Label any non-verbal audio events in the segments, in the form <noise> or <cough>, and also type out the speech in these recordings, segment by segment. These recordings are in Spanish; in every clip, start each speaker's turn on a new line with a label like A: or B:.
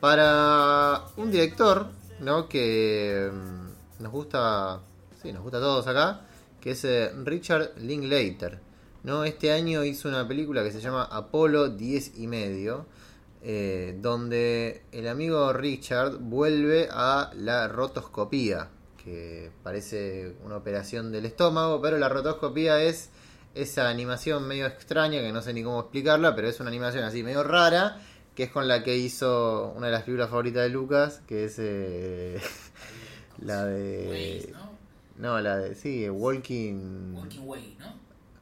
A: para un director, ¿no? Que mm, nos gusta, sí, nos gusta a todos acá, que es eh, Richard Linklater, ¿no? Este año hizo una película que se llama Apolo 10 y medio, eh, donde el amigo Richard vuelve a la rotoscopía, que parece una operación del estómago, pero la rotoscopía es esa animación medio extraña, que no sé ni cómo explicarla, pero es una animación así medio rara, que es con la que hizo una de las películas favoritas de Lucas, que es eh, <laughs> la de...
B: Waze, ¿no?
A: No, la de... Sí, Walking...
B: Walking Way, ¿no?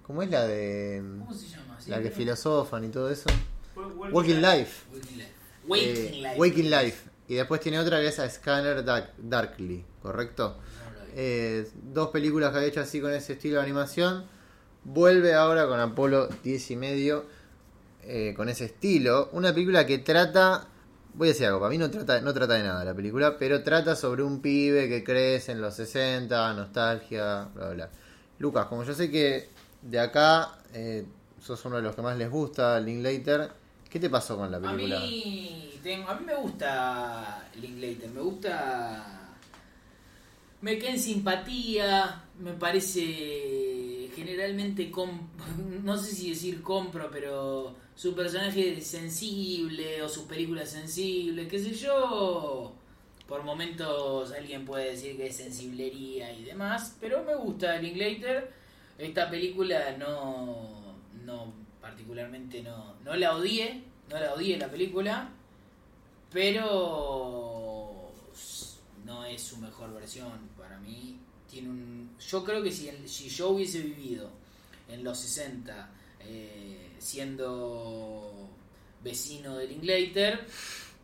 A: ¿Cómo es la de...
B: ¿Cómo se llama? Sí,
A: La que filosofan y todo eso?
C: Walking
A: Walking Life.
B: Waking Life. Waking
A: Eh,
B: Life.
A: Waking Life. Y después tiene otra que es a Scanner Dark- Darkly, ¿correcto?
B: No.
A: Eh, dos películas que había hecho así con ese estilo de animación. Vuelve ahora con Apolo 10 y medio. Eh, con ese estilo. Una película que trata. Voy a decir algo, para mí no trata, no trata de nada la película, pero trata sobre un pibe que crece en los 60, nostalgia, bla, bla. Lucas, como yo sé que de acá eh, sos uno de los que más les gusta, Linklater, ¿qué te pasó con la
B: A
A: película?
B: mí, tengo- a mí me gusta Linklater, me gusta. Me queda en simpatía, me parece generalmente. <laughs> no sé si decir compro, pero su personaje es sensible o sus películas sensibles, qué sé yo. Por momentos alguien puede decir que es sensiblería y demás, pero me gusta Linklater. Esta película no, no particularmente no, no la odié, no la odié la película, pero no es su mejor versión para mí. Tiene un, yo creo que si, si yo hubiese vivido en los 60 eh, siendo vecino de Linklater,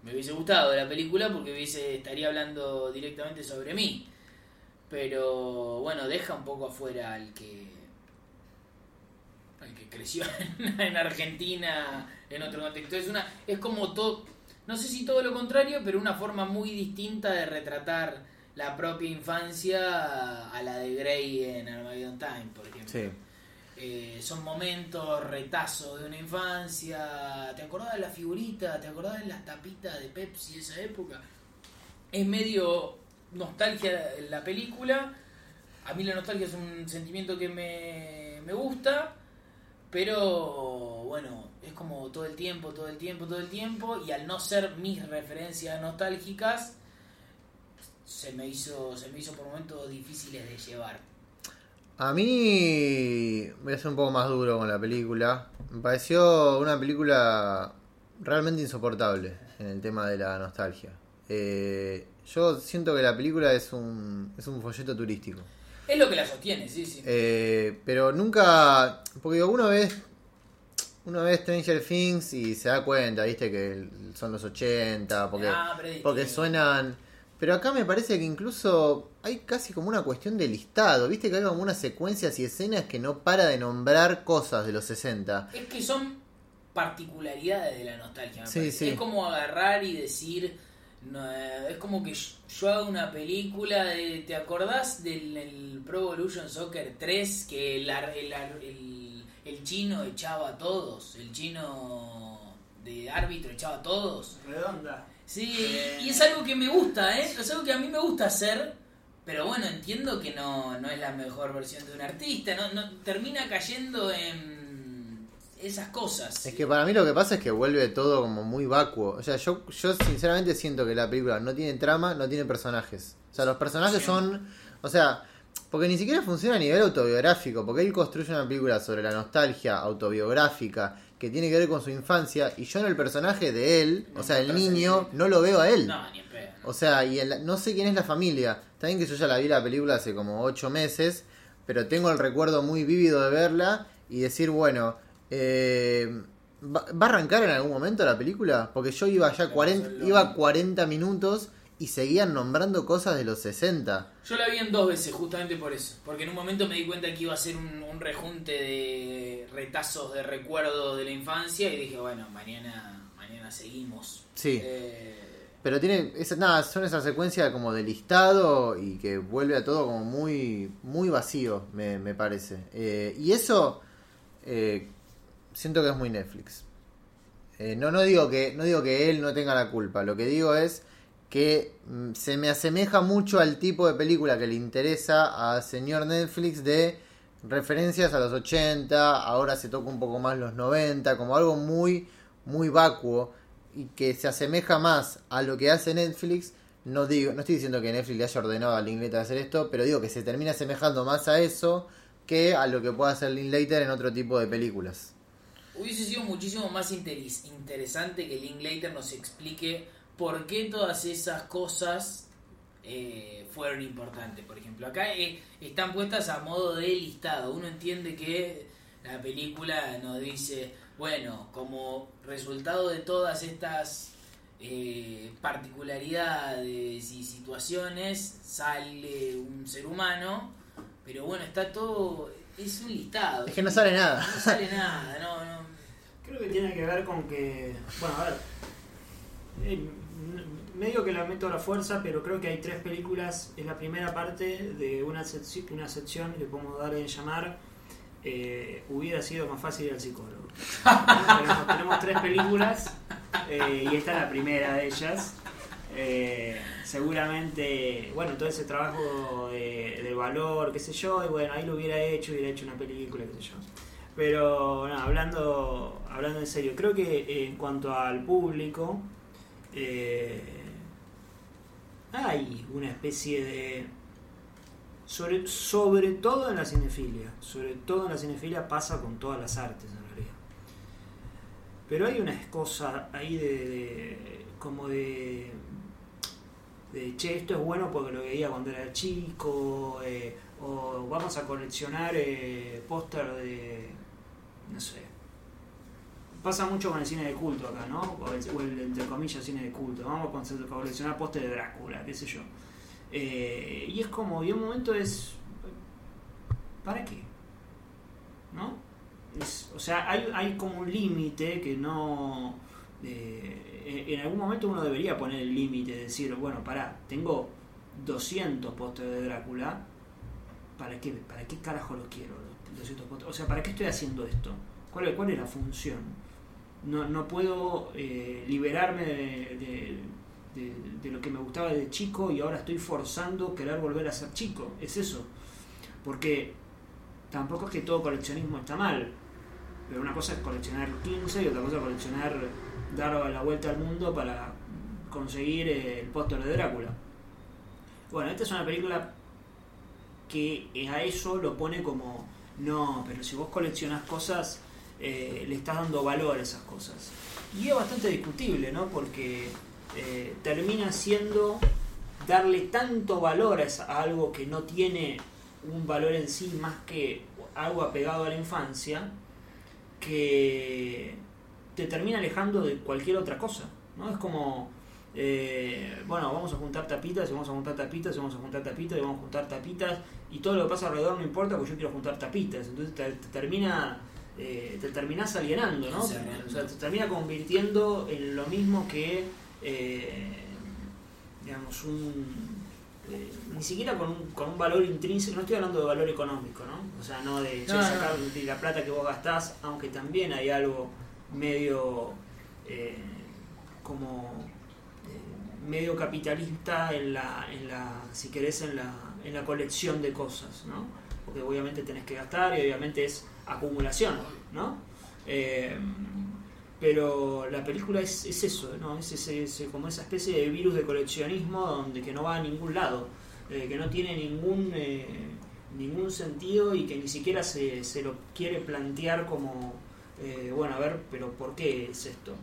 B: me hubiese gustado la película porque hubiese estaría hablando directamente sobre mí. Pero bueno, deja un poco afuera al que al que creció <laughs> en, en Argentina en otro contexto. Es una es como todo, no sé si todo lo contrario, pero una forma muy distinta de retratar la propia infancia a la de Grey en Armageddon Time, por ejemplo.
A: Sí.
B: Eh, son momentos, retazos de una infancia. ¿Te acordás de la figurita? ¿Te acordás de las tapitas de Pepsi de esa época? Es medio nostalgia la película. A mí la nostalgia es un sentimiento que me, me gusta. Pero bueno, es como todo el tiempo, todo el tiempo, todo el tiempo. Y al no ser mis referencias nostálgicas, se me hizo, se me hizo por momentos difíciles de llevar.
A: A mí voy a ser un poco más duro con la película. Me pareció una película realmente insoportable en el tema de la nostalgia. Eh, yo siento que la película es un, es un folleto turístico.
B: Es lo que la sostiene, sí, sí.
A: Eh, pero nunca. Porque digo, uno ve. Uno ve Stranger Things y se da cuenta, viste, que son los 80, porque,
B: Ah,
A: porque suenan. Pero acá me parece que incluso hay casi como una cuestión de listado, viste que hay como unas secuencias y escenas que no para de nombrar cosas de los 60.
B: Es que son particularidades de la nostalgia. me
A: Sí,
B: parece.
A: sí.
B: Es como agarrar y decir. no, es como que yo, hago una película de. ¿Te acordás del el Pro Evolution Soccer 3? Que el, el chino echaba a todos. El chino de árbitro echaba a todos.
C: Redonda.
B: Sí, y es algo que me gusta, ¿eh? Es algo que a mí me gusta hacer, pero bueno, entiendo que no, no es la mejor versión de un artista, no, no termina cayendo en esas cosas.
A: Es que para mí lo que pasa es que vuelve todo como muy vacuo. O sea, yo, yo sinceramente siento que la película no tiene trama, no tiene personajes. O sea, los personajes
B: Sí.
A: son. O sea, porque ni siquiera funciona a nivel autobiográfico. Porque él construye una película sobre la nostalgia autobiográfica que tiene que ver con su infancia. Y yo en el personaje de él, o sea, el niño, no lo veo a él.
B: No, ni en pedo.
A: O sea, y el- no sé quién es la familia. También que yo ya la vi la película hace como ocho meses, pero tengo el recuerdo muy vívido de verla y decir, bueno, eh, ¿va, va a arrancar en algún momento la película? Porque yo iba ya
B: Me
A: 40,
B: pasó lo
A: iba
B: mismo.
A: 40 minutos y seguían nombrando cosas de los 60.
B: Yo la vi en dos veces, justamente por eso. Porque en un momento me di cuenta que iba a ser un, un rejunte de retazos de recuerdos de la infancia y dije, bueno, mañana, mañana seguimos.
A: Sí.
B: Eh,
A: Pero tiene, esa, nada, son esa secuencia como de listado y que vuelve a todo como muy, muy vacío, me, me parece. Eh, y eso eh, siento que es muy Netflix. Eh, no, no, digo que, no digo que él no tenga la culpa, lo que digo es que mm, se me asemeja mucho al tipo de película que le interesa a señor Netflix de referencias a los 80, ahora se toca un poco más los 90, como algo muy, muy vacuo y que se asemeja más a lo que hace Netflix. No, digo, no estoy diciendo que Netflix le haya ordenado a Linklater hacer esto, pero digo que se termina asemejando más a eso que a lo que puede hacer Linklater en otro tipo de películas.
B: Hubiese sido muchísimo más interesante que Linklater nos explique por qué todas esas cosas eh, fueron importantes. Por ejemplo, acá eh, están puestas a modo de listado. Uno entiende que la película nos dice, bueno, como resultado de todas estas eh, particularidades y situaciones, sale un ser humano, pero bueno, está todo, es un listado.
A: Es que no sale nada.
B: No sale nada, no, no.
C: Creo que tiene que ver con que, bueno, a ver, medio que la meto a la fuerza, pero creo que hay tres películas. Es la primera parte de una, una sección que podemos dar en llamar eh, Hubiera sido más fácil ir al psicólogo. tenemos, tres películas eh, y esta es la primera de ellas. Eh, seguramente, bueno, todo ese trabajo de, valor, qué sé yo, y bueno, ahí lo hubiera hecho, hubiera hecho una película, qué sé yo. Pero, hablando, hablando en serio, creo que en cuanto al público, hay una especie de... Sobre, sobre todo en la cinefilia, sobre todo en la cinefilia pasa con todas las artes en realidad. Pero hay una cosa ahí de, como de, de, che, esto es bueno porque lo veía cuando era chico, eh, o vamos a coleccionar eh, póster de, no sé, pasa mucho con el cine de culto acá, ¿no? O el, entre comillas cine de culto. Vamos a coleccionar postes de Drácula, qué sé yo. Eh, y es como, y un momento es. ¿Para qué? ¿No? o sea, hay, hay como un límite que no. Eh, en algún momento uno debería poner el límite, decir, bueno, pará, tengo 200 postes de Drácula, ¿para qué, ¿para qué carajo los quiero? 200 O sea, ¿para qué estoy haciendo esto? ¿Cuál, cuál es la función? No, no puedo eh, liberarme de, de, lo que me gustaba de chico y ahora estoy forzando querer volver a ser chico. Es eso. Porque tampoco es que todo coleccionismo está mal. Pero una cosa es coleccionar 15 y otra cosa es coleccionar, dar la vuelta al mundo para conseguir el póster de Drácula. Bueno, esta es una película que a eso lo pone como, no, pero si vos coleccionás cosas eh, le estás dando valor a esas cosas. Y es bastante discutible, ¿no? Porque eh, termina siendo darle tanto valor a, algo que no tiene un valor en sí más que algo apegado a la infancia, que te termina alejando de cualquier otra cosa, ¿no? Es como, eh, bueno, vamos a juntar tapitas, y vamos a juntar tapitas, y vamos a juntar tapitas, y vamos a juntar tapitas, y todo lo que pasa alrededor no importa porque yo quiero juntar tapitas, entonces te termina eh, te terminás alienando, ¿no? O sea, te termina convirtiendo en lo mismo que, eh, digamos, un... Eh, ni siquiera con un, con un valor intrínseco, no estoy hablando de valor económico, ¿no? O sea, no de sacar la plata que vos gastás, aunque también hay algo medio como medio capitalista en la, en la, si querés, en la, en la colección de cosas, ¿no? Porque obviamente tenés que gastar y obviamente es acumulación, ¿no? Eh, pero la película es, eso, ¿no? Es ese, como esa especie de virus de coleccionismo donde que no va a ningún lado, eh, que no tiene ningún eh, ningún sentido y que ni siquiera se, se lo quiere plantear como, bueno, a ver, pero ¿por qué es esto?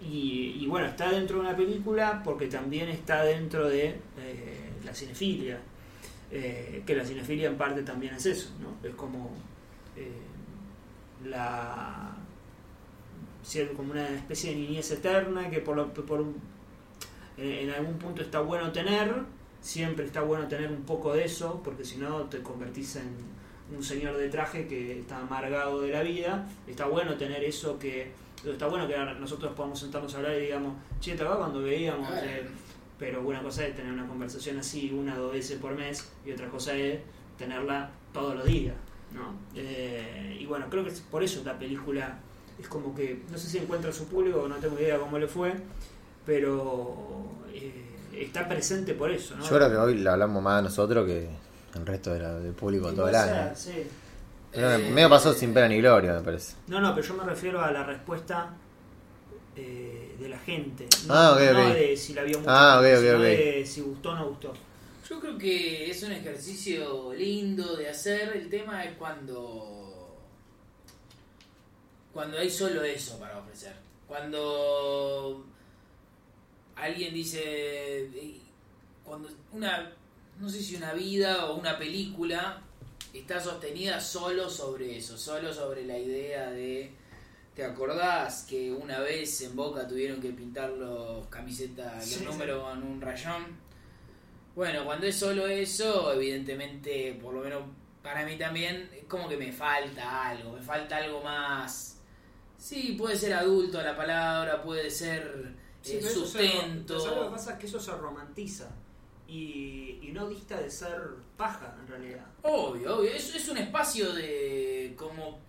C: Y, bueno, está dentro de una película porque también está dentro de la cinefilia. Eh, que la cinefilia en parte también es eso, ¿no? Es como eh, la como una especie de niñez eterna que por, por eh, en algún punto está bueno tener, siempre está bueno tener un poco de eso, porque si no te convertís en un señor de traje que está amargado de la vida, está bueno tener eso que está bueno que nosotros podamos sentarnos a hablar y digamos, che, ¿te cuando veíamos pero una cosa es tener una conversación así una o dos veces por mes y otra cosa es tenerla todos los días. ¿no? Eh, y bueno, creo que por eso la película es como que, no sé si encuentra su público, no tengo idea cómo le fue, pero eh, está presente por eso, ¿no?
A: Yo creo que hoy le hablamos más a nosotros que el resto de la- del público todo el año.
C: sí.
A: Pero
B: Eh,
A: medio pasó sin pena ni gloria, me parece.
C: No, no, pero yo me refiero a la respuesta eh, de la gente. No,
A: Ah,
C: no de si la vio mucho,
A: Ah, ok, ok,
C: sino
A: ok.
C: de si gustó o no gustó.
B: Yo creo que es un ejercicio lindo de hacer. El tema es cuando. Cuando hay solo eso para ofrecer. Cuando alguien dice. Cuando una. No sé si una vida o una película está sostenida solo sobre eso. Solo sobre la idea de. ¿Te acordás que una vez en Boca tuvieron que pintar los camisetas, los
C: Sí, sí.
B: números con un rayón? Bueno, cuando es solo eso, evidentemente, por lo menos para mí también, es como que me falta algo, me falta algo más. Sí, puede ser adulto la palabra, puede ser
C: Sí,
B: eh,
C: se-
B: sustento.
C: pero ¿sabes lo que pasa? Es que eso se romantiza y, y no dista de ser paja en realidad.
B: Obvio, obvio, es, es un espacio de como,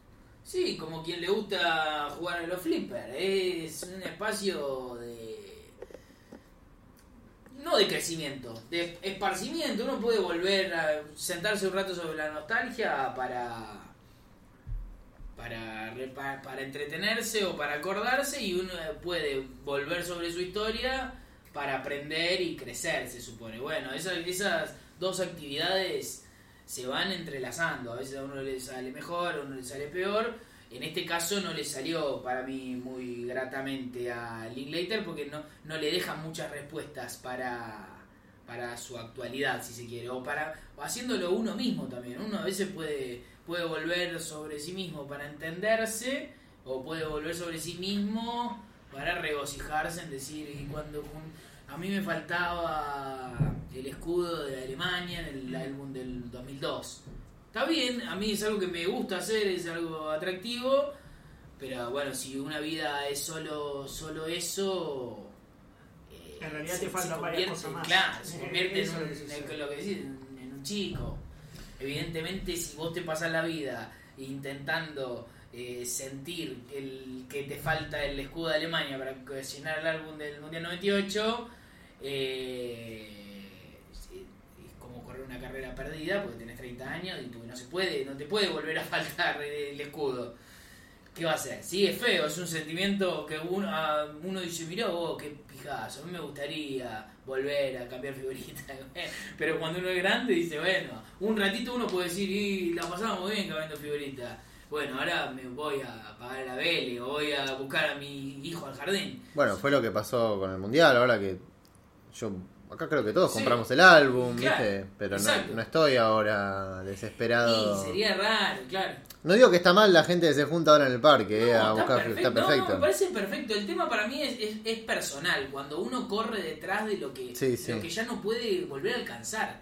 B: sí, como quien le gusta jugar a los flippers, es un espacio de, no de crecimiento, de esparcimiento, uno puede volver a sentarse un rato sobre la nostalgia para... Para, para entretenerse o para acordarse y uno puede volver sobre su historia para aprender y crecer, se supone. Bueno, esas, esas dos actividades se van entrelazando. A veces a uno le sale mejor, a uno le sale peor. En este caso no le salió para mí muy gratamente a Linklater porque no, no le dejan muchas respuestas para, para su actualidad, si se quiere, o para o haciéndolo uno mismo también. Uno a veces puede, puede volver sobre sí mismo para entenderse, o puede volver sobre sí mismo para regocijarse en decir, cuando a mí me faltaba el escudo de Alemania en el álbum del 2002. Está bien, a mí es algo que me gusta hacer, es algo atractivo, pero bueno, si una vida es solo, solo eso... eh,
C: En realidad te faltan varias cosas más.
B: Claro, se
C: Eh,
B: convierte en,
C: eso
B: un, en lo que decís, en en un chico. Evidentemente, si vos te pasas la vida intentando eh, sentir el, que te falta el escudo de Alemania para llenar el álbum del Mundial 98, eh, una carrera perdida porque tenés 30 años y porque no se puede, no te puede volver a <laughs> faltar el escudo. ¿Qué va a hacer? Sí, es feo, es un sentimiento que uno, ah, uno dice, mirá vos, qué pijazo, a mí me gustaría volver a cambiar figuritas. <laughs> Pero cuando uno es grande dice, bueno, un ratito uno puede decir, y la pasamos muy bien cambiando figuritas. Bueno, ahora me voy a pagar la vele o voy a buscar a mi hijo al jardín.
A: Bueno, fue lo que pasó con el mundial, ahora que yo acá creo que todos
B: Sí.
A: compramos el álbum,
B: Claro,
A: ¿viste? Pero no, no estoy ahora desesperado.
B: Y sería raro, claro.
A: No digo que está mal la gente que se junta ahora en el parque, eh, a buscar, está
B: No,
A: perfecto.
B: no, me parece perfecto. El tema para mí es, es, es personal. Cuando uno corre detrás de lo que,
A: Sí, sí.
B: lo que ya no puede volver a alcanzar.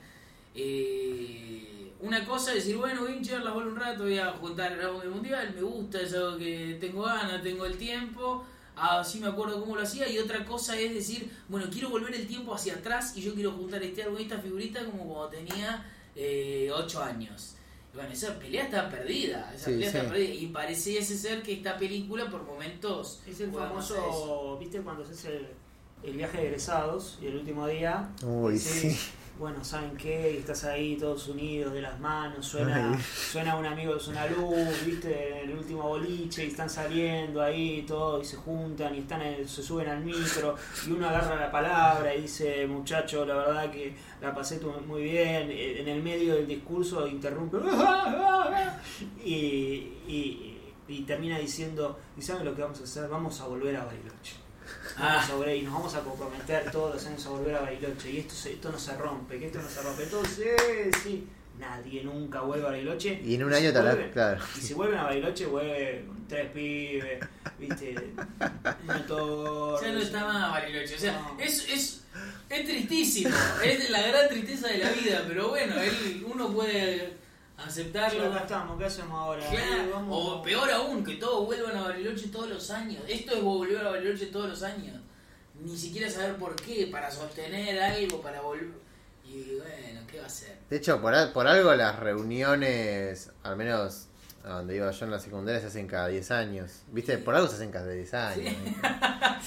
B: Eh, una cosa es decir, bueno, voy a hinchar la bola un rato, voy a juntar el álbum mundial, me gusta, es algo que tengo ganas, tengo el tiempo. Así me acuerdo cómo lo hacía. Y otra cosa es decir, bueno, quiero volver el tiempo hacia atrás y yo quiero juntar este álbum y esta figurita como cuando tenía 8 años. Y bueno, esa pelea está perdida. Esa
A: Sí,
B: pelea
A: sí.
B: está perdida. Y pareciese ser que esta película por momentos.
C: Es el famoso, ¿viste? Cuando se hace el, el viaje de egresados y el último día.
A: Uy, sí.
C: Bueno, ¿saben qué? Y estás ahí todos unidos de las manos, suena,
A: Ay.
C: suena un amigo, es una luz, ¿viste? En el último boliche y están saliendo ahí todo y se juntan y están en- se suben al micro y uno agarra la palabra y dice, muchacho, la verdad que la pasé muy bien. Eh, En el medio del discurso interrumpe <laughs> y, y, y termina diciendo, ¿y saben lo que vamos a hacer? Vamos a volver a Bariloche.
B: Ah.
C: volver y nos vamos a comprometer todos los años a volver a Bariloche y esto, se- esto no se rompe, que esto no se rompe. Entonces, sí, nadie nunca vuelve a Bariloche.
A: Y en un año tal vez, claro.
C: Y si vuelven a Bariloche, vuelven con tres pibes, viste, torre.
B: Ya no está más Bariloche. O sea,
C: No.
B: es, es, es tristísimo. es la gran tristeza de la vida. Pero bueno, él, uno puede aceptarlo.
C: acá estamos, ¿qué hacemos ahora?
B: Claro,
C: vamos-
B: O peor aún, que todos vuelvan a Bariloche todos los años. Esto es volver a Bariloche todos los años. Ni siquiera saber por qué, para sostener algo, para volver. Y bueno, ¿qué va a hacer?
A: De hecho, por, al- por algo las reuniones, al menos a donde iba yo en la secundaria se hacen cada 10 años. ¿Viste? Por algo se hacen cada 10 años.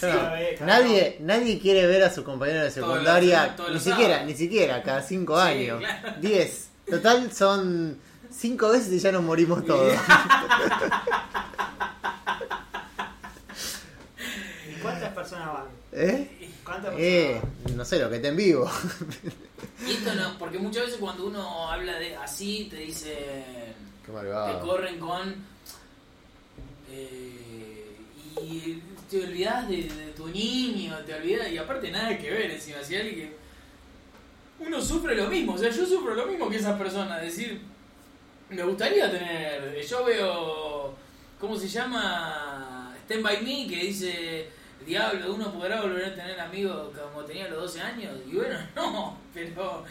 A: <laughs> nadie, nadie quiere ver a su compañero de
B: Todos los-
A: secundaria, ni siquiera,
B: sábados.
A: ni siquiera, cada 5
B: Sí,
A: años.
B: claro.
A: 10. Total son 5 veces y ya nos morimos todos. <laughs>
C: ¿Y ¿Cuántas personas van?
A: ¿Eh?
C: ¿Cuántas personas
A: Eh,
C: van?
A: no sé, lo que te en vivo.
B: Y esto no, porque muchas veces cuando uno habla de así, te dice.
A: Qué
B: Te corren con. eh, y te olvidas de, de tu niño, te olvidas. Y aparte, nada que ver encima. Si alguien que. Uno sufre lo mismo, o sea, yo sufro lo mismo que esas personas. Es decir, me gustaría tener. Yo veo. ¿Cómo se llama? Stand by Me, que dice. Diablo, uno podrá volver a tener amigos como tenía a los 12 años. Y bueno, <laughs> no, pero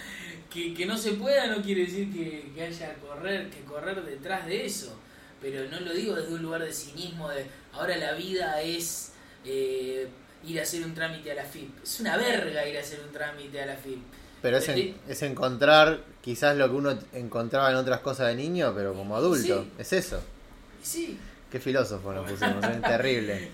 B: que, que no se pueda no quiere decir que, que haya correr, que correr detrás de eso. Pero no lo digo desde un lugar de cinismo, de ahora la vida es eh, ir a hacer un trámite a la FIP. Es una verga ir a hacer un trámite a la FIP.
A: Pero es, en- es encontrar quizás lo que uno encontraba en otras cosas de niño, pero como adulto.
B: Sí.
A: Es eso.
B: Sí,
A: Qué filósofo nos pusimos, ¿eh? terrible.